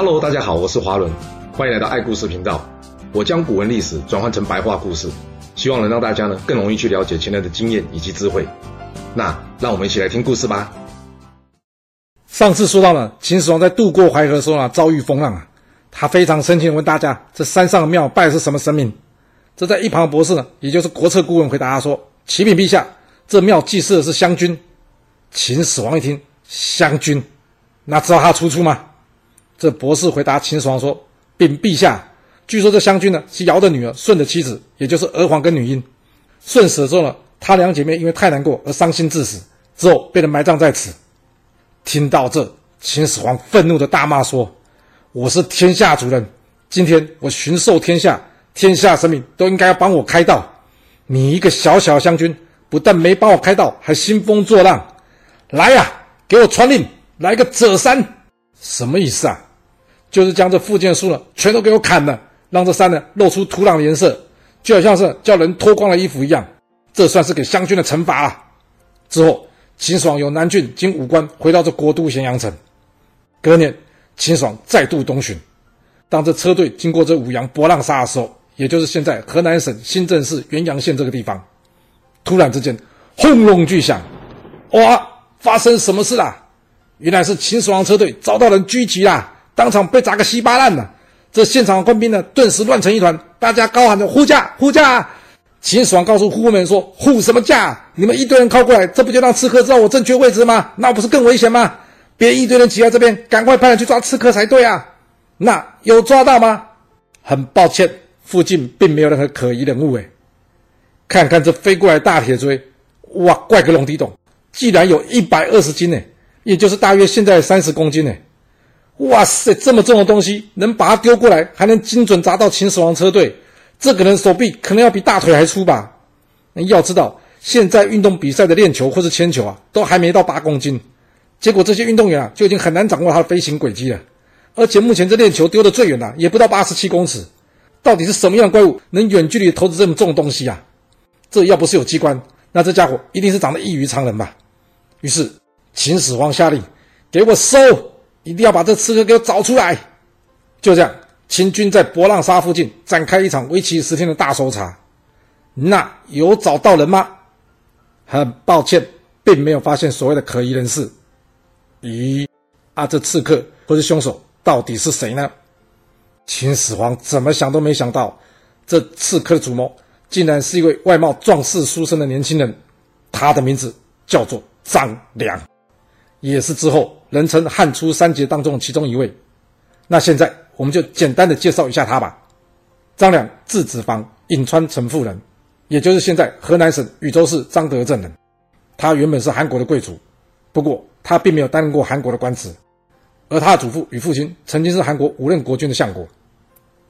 Hello，大家好，我是华伦，欢迎来到爱故事频道。我将古文历史转换成白话故事，希望能让大家呢更容易去了解前人的经验以及智慧。那让我们一起来听故事吧。上次说到了秦始皇在渡过淮河的时候呢，遭遇风浪啊，他非常生气地问大家：这山上的庙拜的是什么神明？这在一旁的博士呢，也就是国策顾问回答他说：启禀陛下，这庙祭祀的是湘君。秦始皇一听湘君，那知道他出处吗？这博士回答秦始皇说：“禀陛下，据说这湘君呢是尧的女儿，舜的妻子，也就是娥皇跟女英。舜死了之后呢，她两姐妹因为太难过而伤心致死，之后被人埋葬在此。”听到这，秦始皇愤怒的大骂说：“我是天下主人，今天我巡狩天下，天下神明都应该要帮我开道。你一个小小的湘君，不但没帮我开道，还兴风作浪。来呀，给我传令，来个折山，什么意思啊？”就是将这附近的树呢，全都给我砍了，让这山呢露出土壤的颜色，就好像是叫人脱光了衣服一样。这算是给湘军的惩罚啊。之后，秦始皇由南郡经武关回到这国都咸阳城。隔年，秦始皇再度东巡，当这车队经过这舞阳博浪沙的时候，也就是现在河南省新郑市原阳县这个地方，突然之间轰隆巨响，哇！发生什么事啦？原来是秦始皇车队遭到人狙击啦！当场被砸个稀巴烂了，这现场官兵呢，顿时乱成一团，大家高喊着护驾护驾。秦始皇告诉护卫们说：“护什么驾？你们一堆人靠过来，这不就让刺客知道我正确位置吗？那不是更危险吗？别一堆人挤在这边，赶快派人去抓刺客才对啊！”那有抓到吗？很抱歉，附近并没有任何可疑人物。诶，看看这飞过来大铁锥，哇，怪个龙地洞，竟然有一百二十斤呢，也就是大约现在三十公斤呢。哇塞，这么重的东西能把它丢过来，还能精准砸到秦始皇车队，这个人手臂可能要比大腿还粗吧？要知道，现在运动比赛的链球或是铅球啊，都还没到八公斤，结果这些运动员啊就已经很难掌握它的飞行轨迹了。而且目前这链球丢的最远的，也不到八十七公尺，到底是什么样的怪物能远距离投掷这么重的东西啊？这要不是有机关，那这家伙一定是长得异于常人吧？于是秦始皇下令，给我收。一定要把这刺客给我找出来！就这样，秦军在博浪沙附近展开一场为期十天的大搜查。那有找到人吗？很抱歉，并没有发现所谓的可疑人士。咦，啊，这刺客或是凶手到底是谁呢？秦始皇怎么想都没想到，这刺客的主谋竟然是一位外貌壮士书生的年轻人，他的名字叫做张良。也是之后人称汉初三杰当中的其中一位。那现在我们就简单的介绍一下他吧。张良，字子房，颍川城妇人，也就是现在河南省禹州市张德镇人。他原本是韩国的贵族，不过他并没有担任过韩国的官职。而他的祖父与父亲曾经是韩国五任国君的相国。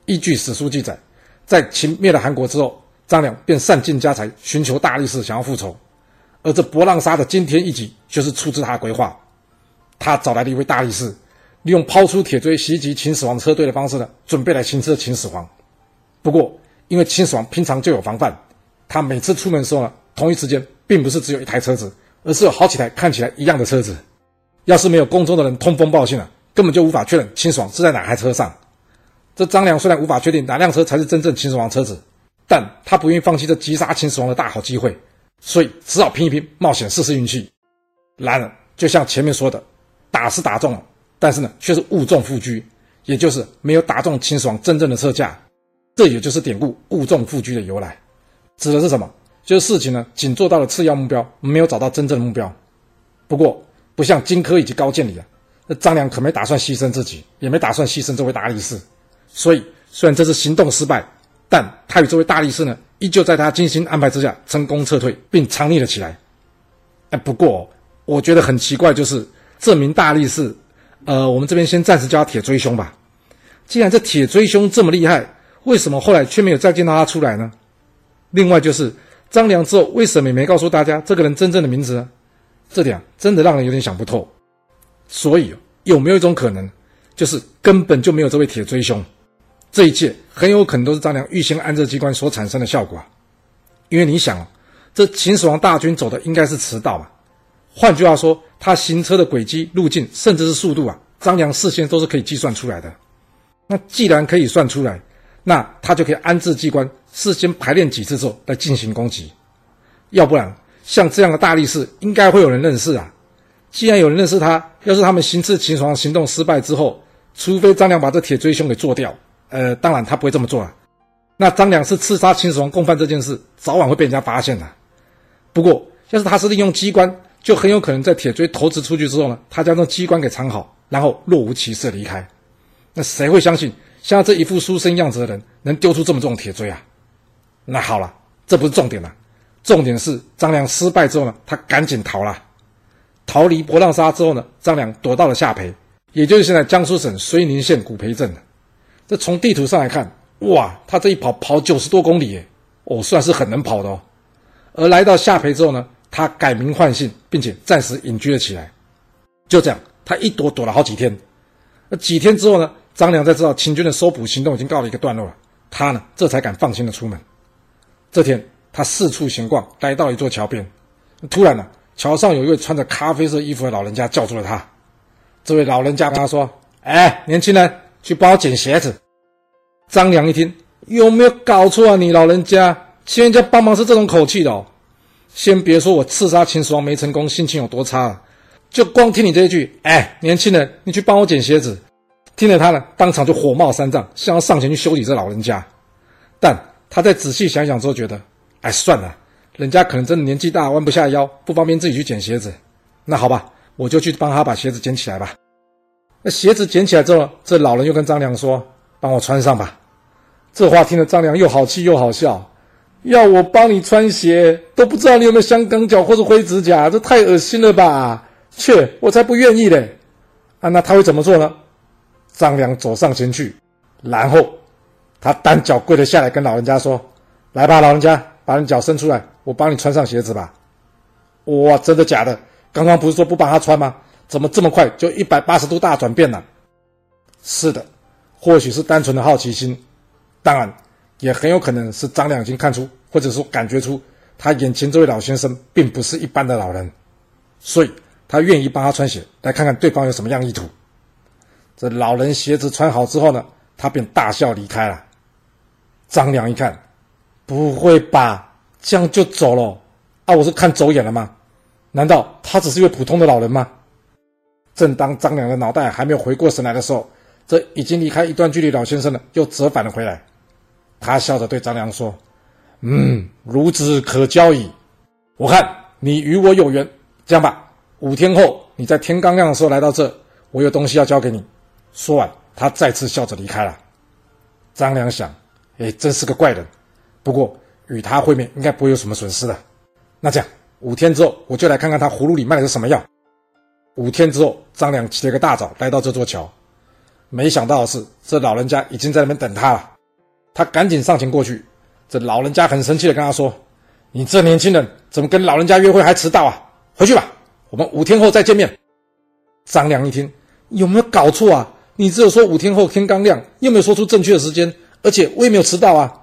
依据史书记载，在秦灭了韩国之后，张良便散尽家财，寻求大力士，想要复仇。而这博浪沙的惊天一击，就是出自他的规划。他找来了一位大力士，利用抛出铁锥袭击秦始皇车队的方式呢，准备来行刺秦始皇。不过，因为秦始皇平常就有防范，他每次出门的时候呢，同一时间并不是只有一台车子，而是有好几台看起来一样的车子。要是没有宫中的人通风报信啊，根本就无法确认秦始皇是在哪台车上。这张良虽然无法确定哪辆车才是真正秦始皇车子，但他不愿意放弃这击杀秦始皇的大好机会。所以只好拼一拼，冒险试试运气。然而，就像前面说的，打是打中了，但是呢，却是误中副车，也就是没有打中秦始皇真正的车架。这也就是典故“误中副车”的由来，指的是什么？就是事情呢，仅做到了次要目标，没有找到真正的目标。不过，不像荆轲以及高渐离啊，那张良可没打算牺牲自己，也没打算牺牲这位大力士。所以，虽然这次行动失败，但他与这位大力士呢，依旧在他精心安排之下，成功撤退，并藏匿了起来。哎，不过我觉得很奇怪，就是这名大力士，呃，我们这边先暂时叫他铁锥兄吧。既然这铁锥兄这么厉害，为什么后来却没有再见到他出来呢？另外就是张良之后为什么也没告诉大家这个人真正的名字呢？这点真的让人有点想不透。所以有没有一种可能，就是根本就没有这位铁锥兄？这一切很有可能都是张良预先安置机关所产生的效果啊！因为你想，这秦始皇大军走的应该是驰道嘛，换句话说，他行车的轨迹、路径，甚至是速度啊，张良事先都是可以计算出来的。那既然可以算出来，那他就可以安置机关，事先排练几次之后来进行攻击。要不然，像这样的大力士，应该会有人认识啊。既然有人认识他，要是他们行刺秦始皇行动失败之后，除非张良把这铁锥兄给做掉，呃，当然他不会这么做啊。那张良是刺杀秦始皇共犯这件事，早晚会被人家发现的。不过，要是他是利用机关，就很有可能在铁锥投掷出去之后呢，他将这机关给藏好，然后若无其事离开。那谁会相信像这一副书生样子的人能丢出这么重的铁锥啊？那好了，这不是重点了，重点是张良失败之后呢，他赶紧逃了。逃离博浪沙之后呢，张良躲到了下邳，也就是现在江苏省睢宁县古邳镇。这从地图上来看，哇，他这一跑跑九十多公里耶，哦，算是很能跑的哦。而来到下邳之后呢，他改名换姓，并且暂时隐居了起来。就这样，他一躲躲了好几天。那几天之后呢，张良才知道秦军的搜捕行动已经告了一个段落了，他呢这才敢放心的出门。这天，他四处闲逛，来到一座桥边，突然呢。桥上有一位穿着咖啡色衣服的老人家叫住了他。这位老人家跟他说：“哎，年轻人，去帮我捡鞋子。”张良一听，有没有搞错啊？你老人家，请人家帮忙是这种口气的哦。先别说我刺杀秦始皇没成功，心情有多差了，就光听你这一句：“哎，年轻人，你去帮我捡鞋子。”听了他呢，当场就火冒三丈，想要上前去修理这老人家。但他再仔细想想之后，觉得：“哎，算了。”人家可能真的年纪大，弯不下腰，不方便自己去捡鞋子。那好吧，我就去帮他把鞋子捡起来吧。那鞋子捡起来之后，这老人又跟张良说：“帮我穿上吧。”这话听了张良又好气又好笑，要我帮你穿鞋，都不知道你有没有香港脚或者灰指甲，这太恶心了吧？切，我才不愿意嘞！啊，那他会怎么做呢？张良走上前去，然后他单脚跪了下来，跟老人家说：“来吧，老人家。”把你脚伸出来，我帮你穿上鞋子吧。哇，真的假的？刚刚不是说不帮他穿吗？怎么这么快就一百八十度大转变了？是的，或许是单纯的好奇心，当然也很有可能是张良已经看出，或者说感觉出他眼前这位老先生并不是一般的老人，所以他愿意帮他穿鞋，来看看对方有什么样意图。这老人鞋子穿好之后呢，他便大笑离开了。张良一看。不会吧，这样就走了？啊，我是看走眼了吗？难道他只是一位普通的老人吗？正当张良的脑袋还没有回过神来的时候，这已经离开一段距离老先生呢，又折返了回来。他笑着对张良说：“嗯，孺子可教矣。我看你与我有缘，这样吧，五天后你在天刚亮的时候来到这，我有东西要交给你。”说完，他再次笑着离开了。张良想：“哎，真是个怪人。”不过与他会面应该不会有什么损失的。那这样五天之后，我就来看看他葫芦里卖的是什么药。五天之后，张良起了个大早来到这座桥，没想到的是，这老人家已经在那边等他了。他赶紧上前过去，这老人家很生气的跟他说：“你这年轻人怎么跟老人家约会还迟到啊？回去吧，我们五天后再见面。”张良一听，有没有搞错啊？你只有说五天后天刚亮，又没有说出正确的时间，而且我也没有迟到啊。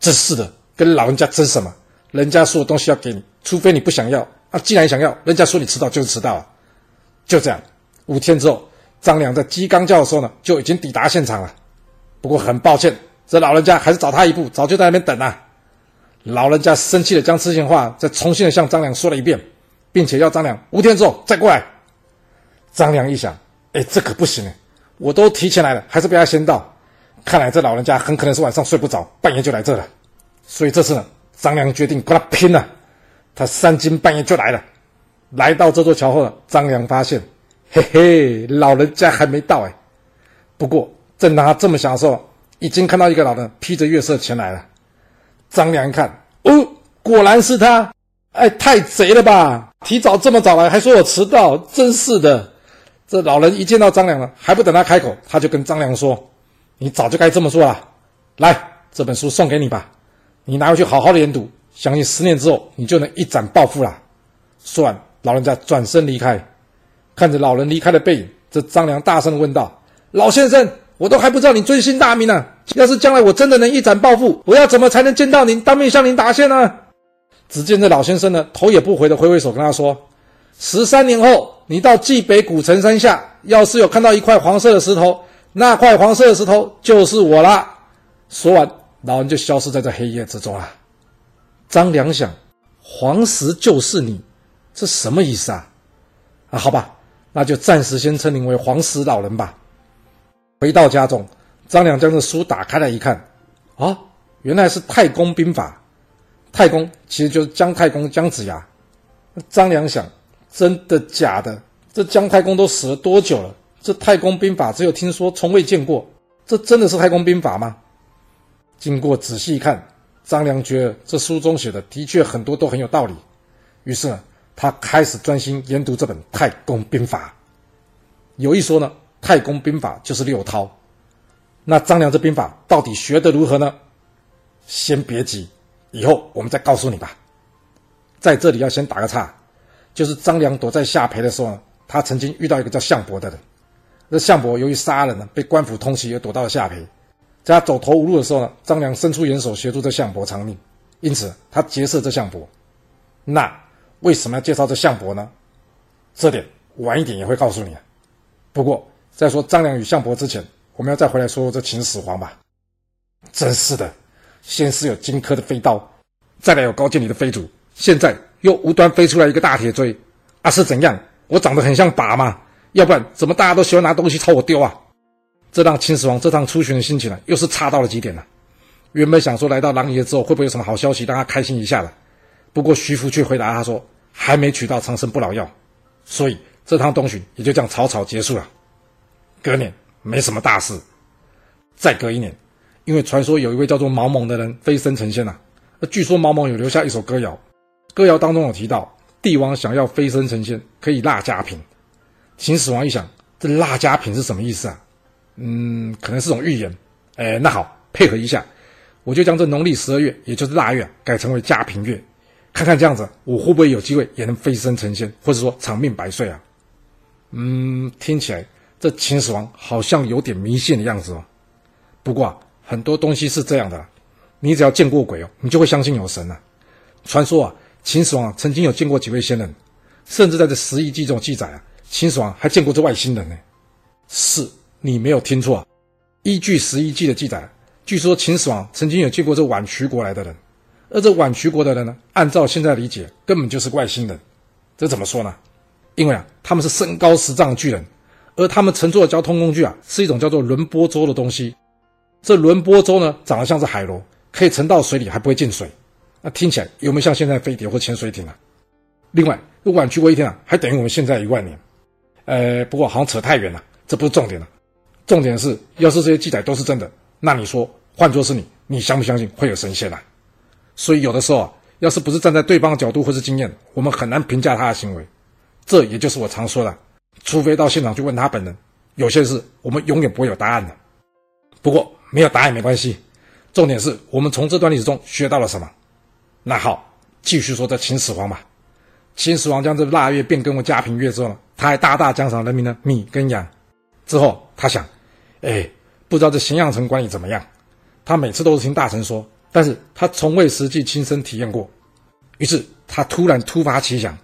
真是的，跟老人家争什么？人家说的东西要给你，除非你不想要。啊，既然想要，人家说你迟到就是迟到啊。就这样，五天之后，张良在鸡刚叫的时候呢，就已经抵达现场了。不过很抱歉，这老人家还是早他一步，早就在那边等了。老人家生气的将之前话再重新的向张良说了一遍，并且要张良五天之后再过来。张良一想，哎，这可不行，我都提前来了，还是不要先到。看来这老人家很可能是晚上睡不着，半夜就来这了。所以这次呢，张良决定跟他拼了。他三更半夜就来了。来到这座桥后，张良发现，嘿嘿，老人家还没到哎。不过正当他这么想的时候，已经看到一个老人披着月色前来了。张良一看，哦，果然是他。哎，太贼了吧！提早这么早来，还说我迟到，真是的。这老人一见到张良了，还不等他开口，他就跟张良说。你早就该这么做了，来，这本书送给你吧，你拿回去好好的研读，相信十年之后你就能一展抱负了。说完，老人家转身离开，看着老人离开的背影，这张良大声的问道：“老先生，我都还不知道你尊姓大名呢，要是将来我真的能一展抱负，我要怎么才能见到您，当面向您答谢呢？”只见这老先生呢，头也不回的挥挥手跟他说：“十三年后，你到冀北古城山下，要是有看到一块黄色的石头，那块黄色的石头就是我啦。”说完，老人就消失在这黑夜之中了。张良想：“黄石就是你，这什么意思啊？”啊，好吧，那就暂时先称您为黄石老人吧。回到家中，张良将这书打开来一看，啊，原来是《太公兵法》。太公其实就是姜太公姜子牙。张良想：真的假的？这姜太公都死了多久了？这《太公兵法》只有听说，从未见过。这真的是《太公兵法》吗？经过仔细一看，张良觉得这书中写的的确很多都很有道理。于是呢，他开始专心研读这本《太公兵法》。有一说呢，《太公兵法》就是六韬。那张良这兵法到底学得如何呢？先别急。以后我们再告诉你吧。在这里要先打个岔，就是张良躲在下邳的时候呢，他曾经遇到一个叫项伯的人。那项伯由于杀人呢，被官府通缉而躲到了下邳。在他走投无路的时候呢，张良伸出援手协助这项伯偿命，因此他结识这项伯。那为什么要介绍这项伯呢？这点晚一点也会告诉你。不过在说张良与项伯之前，我们要再回来说说这秦始皇吧。真是的。先是有荆轲的飞刀，再来有高渐离的飞杵，现在又无端飞出来一个大铁锥，啊是怎样？我长得很像靶吗？要不然怎么大家都喜欢拿东西朝我丢啊？这让秦始皇这趟出巡的心情呢，又是差到了极点了。原本想说来到琅琊之后会不会有什么好消息让他开心一下的，不过徐福却回答他说还没取到长生不老药，所以这趟东巡也就这样草草结束了。隔年没什么大事，再隔一年。因为传说有一位叫做毛蒙的人飞升成仙了，那据说毛蒙有留下一首歌谣，歌谣当中有提到帝王想要飞升成仙，可以纳佳品。秦始皇一想，这纳佳品是什么意思啊？嗯，可能是种预言。哎，那好，配合一下，我就将这农历十二月，也就是腊月，改成为佳品月，看看这样子我会不会有机会也能飞升成仙，或者说长命百岁啊？嗯，听起来这秦始皇好像有点迷信的样子哦。不过啊。很多东西是这样的，你只要见过鬼哦，你就会相信有神了。传说啊，秦始皇曾经有见过几位仙人，甚至在这《十异记》中记载啊，秦始皇还见过这外星人呢。是，你没有听错啊，依据《十一记》的记载，据说秦始皇曾经有见过这宛渠国来的人，而这宛渠国的人呢，按照现在理解，根本就是外星人。这怎么说呢？因为啊，他们是身高十丈的巨人，而他们乘坐的交通工具啊，是一种叫做轮波舟的东西。这轮波舟呢，长得像是海螺，可以沉到水里还不会进水。那听起来有没有像现在飞碟或潜水艇啊？另外，如果去过一天啊，还等于我们现在一万年。呃，不过好像扯太远了，这不是重点了。重点是，要是这些记载都是真的，那你说，换作是你，你相不相信会有神仙啊？所以有的时候啊，要是不是站在对方的角度或是经验，我们很难评价他的行为。这也就是我常说的，除非到现场去问他本人，有些事我们永远不会有答案的。不过。没有答案没关系，重点是我们从这段历史中学到了什么。那好，继续说这秦始皇吧。秦始皇将这腊月变更为佳品月之后呢，他还大大奖赏人民的米跟羊。之后他想，哎，不知道这咸阳城管理怎么样？他每次都是听大臣说，但是他从未实际亲身体验过。于是他突然突发奇想，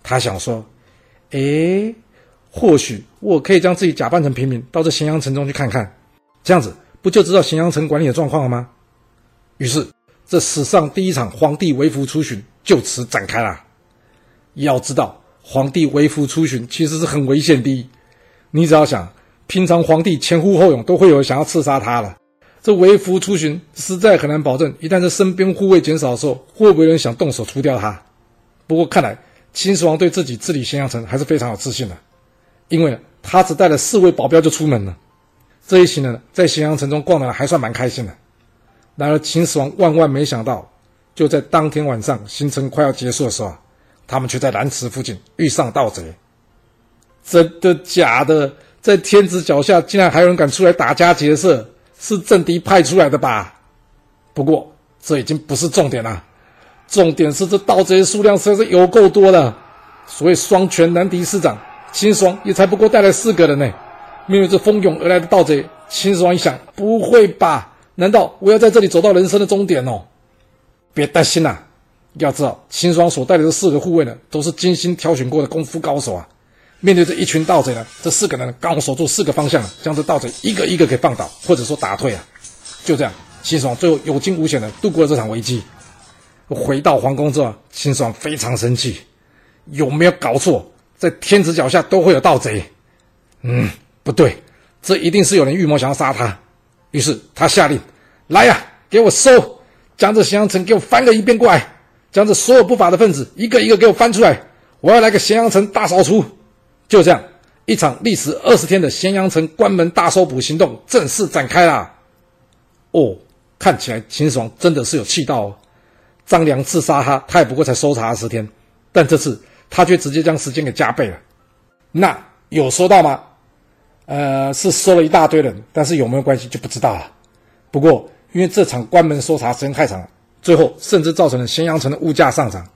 他想说，哎，或许我可以将自己假扮成平民，到这咸阳城中去看看，这样子。不就知道咸阳城管理的状况了吗？于是，这史上第一场皇帝微服出巡就此展开了。要知道，皇帝微服出巡其实是很危险的。你只要想，平常皇帝前呼后拥都会有想要刺杀他了，这微服出巡实在很难保证，一旦这身边护卫减少的时候，会不会有人想动手除掉他？不过看来，秦始皇对自己治理咸阳城还是非常有自信的，因为他只带了四位保镖就出门了。这一行人在咸阳城中逛的还算蛮开心的，然而秦始皇万万没想到，就在当天晚上行程快要结束的时候，他们却在蓝池附近遇上盗贼。真的假的？在天子脚下竟然还有人敢出来打家劫舍，是政敌派出来的吧？不过这已经不是重点了，重点是这盗贼数量实在是有够多的，所谓双拳难敌四掌，秦始皇也才不过带来四个人呢。面对这蜂拥而来的盗贼，秦始皇一想：不会吧？难道我要在这里走到人生的终点哦？别担心啦、要知道秦始皇所带的四个护卫呢，都是精心挑选过的功夫高手啊。面对这一群盗贼呢，这四个人刚好守住四个方向，将这盗贼一个一个给放倒，或者说打退啊。就这样，秦始皇最后有惊无险的度过了这场危机。回到皇宫之后，秦始皇非常生气，有没有搞错？在天子脚下都会有盗贼？嗯，不对，这一定是有人预谋想要杀他。于是他下令：“来呀，给我搜，将这咸阳城给我翻个一遍过来，将这所有不法的分子一个一个给我翻出来，我要来个咸阳城大扫除。”就这样，一场历时二十天的咸阳城关门大搜捕行动正式展开啦。哦，看起来秦始皇真的是有气到哦。张良刺杀他，他也不过才搜查二十天，但这次他却直接将时间给加倍了。那有收到吗？呃，是收了一大堆人，但是有没有关系就不知道了。不过因为这场关门搜查时间太长了，最后甚至造成了咸阳城的物价上涨。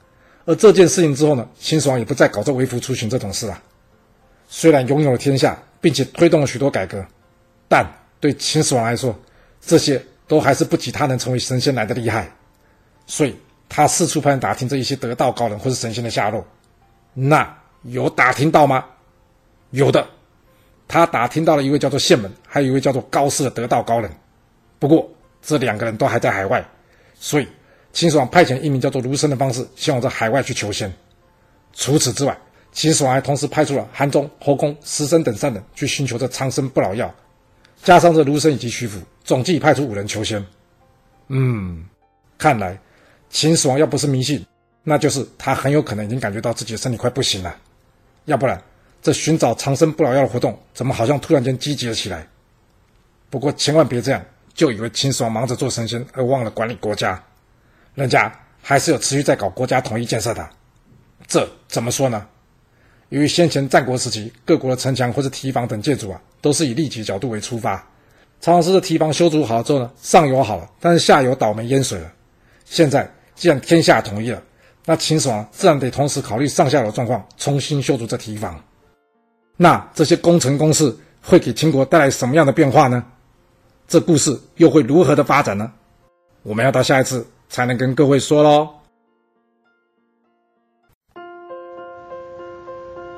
而这件事情之后呢，秦始皇也不再搞这微服出巡这种事了。虽然拥有了天下，并且推动了许多改革，但对秦始皇来说，这些都还是不及他能成为神仙来的厉害。所以，他四处派人打听这一些得道高人或是神仙的下落。那有打听到吗？有的，他打听到了一位叫做宪门，还有一位叫做高适的得道高人。不过，这两个人都还在海外，所以秦始皇派遣一名叫做卢生的方士，前往在海外去求仙。除此之外，秦始皇还同时派出了韩忠、侯公、石生等三人去寻求这长生不老药，加上这卢生以及徐福，总计派出五人求仙。嗯，看来秦始皇要不是迷信，那就是他很有可能已经感觉到自己的身体快不行了。要不然，这寻找长生不老药的活动怎么好像突然间积极了起来？不过千万别这样，就以为秦始皇忙着做神仙而忘了管理国家，人家还是有持续在搞国家统一建设的。这怎么说呢？由于先前战国时期各国的城墙或者堤防等建筑啊，都是以立体角度为出发，常常是这堤防修筑好了之后呢，上游好了，但是下游倒霉淹水了。现在既然天下统一了，那秦始皇自然得同时考虑上下游状况，重新修筑这堤防。那这些工程公事会给秦国带来什么样的变化呢？这故事又会如何的发展呢？我们要到下一次才能跟各位说喽。